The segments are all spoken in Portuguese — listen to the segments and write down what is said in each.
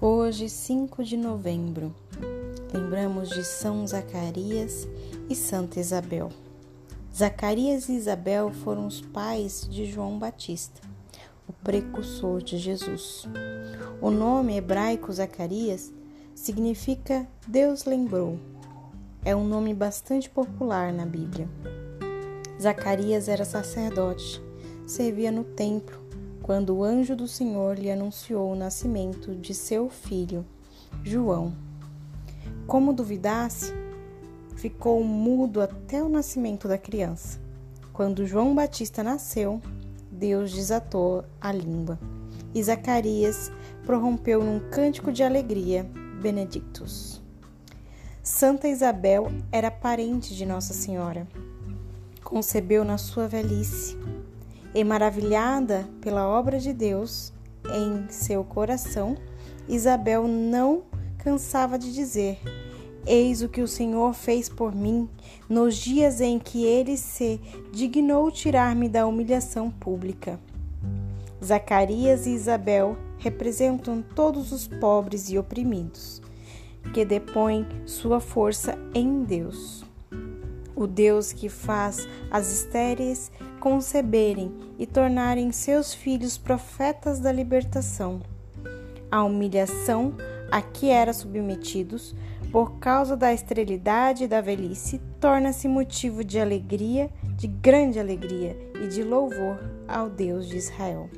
Hoje, 5 de novembro, lembramos de São Zacarias e Santa Isabel. Zacarias e Isabel foram os pais de João Batista, o precursor de Jesus. O nome hebraico Zacarias significa Deus lembrou. É um nome bastante popular na Bíblia. Zacarias era sacerdote, servia no templo quando o anjo do Senhor lhe anunciou o nascimento de seu filho, João. Como duvidasse, ficou mudo até o nascimento da criança. Quando João Batista nasceu, Deus desatou a língua e Zacarias prorrompeu num cântico de alegria, Benedictus. Santa Isabel era parente de Nossa Senhora. Concebeu na sua velhice e maravilhada pela obra de Deus em seu coração, Isabel não cansava de dizer: Eis o que o Senhor fez por mim nos dias em que ele se dignou tirar-me da humilhação pública. Zacarias e Isabel representam todos os pobres e oprimidos, que depõem sua força em Deus o Deus que faz as estéreis conceberem e tornarem seus filhos profetas da libertação. A humilhação a que eram submetidos, por causa da esterilidade e da velhice, torna-se motivo de alegria, de grande alegria e de louvor ao Deus de Israel.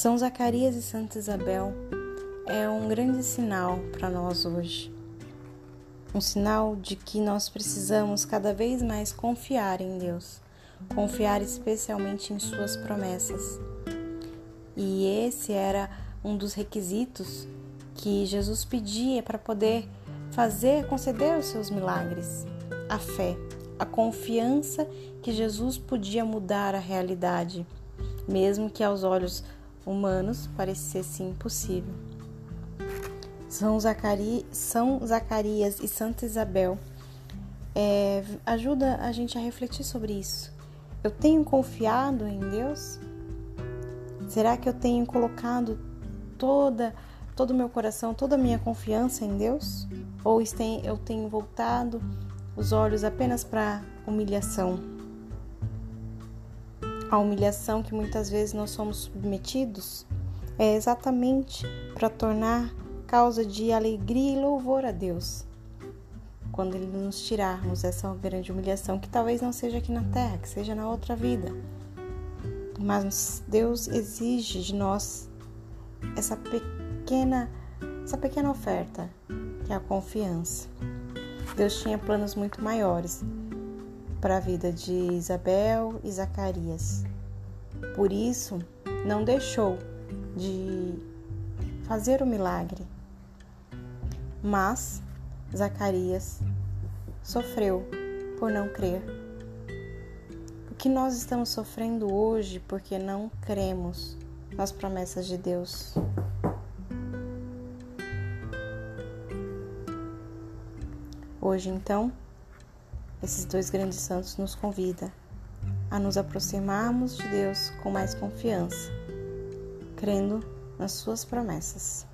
São Zacarias e Santa Isabel é um grande sinal para nós hoje. Um sinal de que nós precisamos cada vez mais confiar em Deus, confiar especialmente em Suas promessas. E esse era um dos requisitos que Jesus pedia para poder fazer, conceder os seus milagres: a fé, a confiança que Jesus podia mudar a realidade, mesmo que aos olhos humanos parecesse impossível. São, Zacari, São Zacarias e Santa Isabel é, ajuda a gente a refletir sobre isso. Eu tenho confiado em Deus? Será que eu tenho colocado toda todo o meu coração, toda a minha confiança em Deus? Ou eu tenho voltado os olhos apenas para humilhação? A humilhação que muitas vezes nós somos submetidos é exatamente para tornar causa de alegria e louvor a Deus. Quando Ele nos tirarmos essa grande humilhação, que talvez não seja aqui na terra, que seja na outra vida. Mas Deus exige de nós essa pequena, essa pequena oferta, que é a confiança. Deus tinha planos muito maiores para a vida de Isabel e Zacarias. Por isso, não deixou de fazer o milagre. Mas Zacarias sofreu por não crer. O que nós estamos sofrendo hoje porque não cremos nas promessas de Deus? Hoje, então, esses dois grandes santos nos convidam a nos aproximarmos de Deus com mais confiança, crendo nas suas promessas.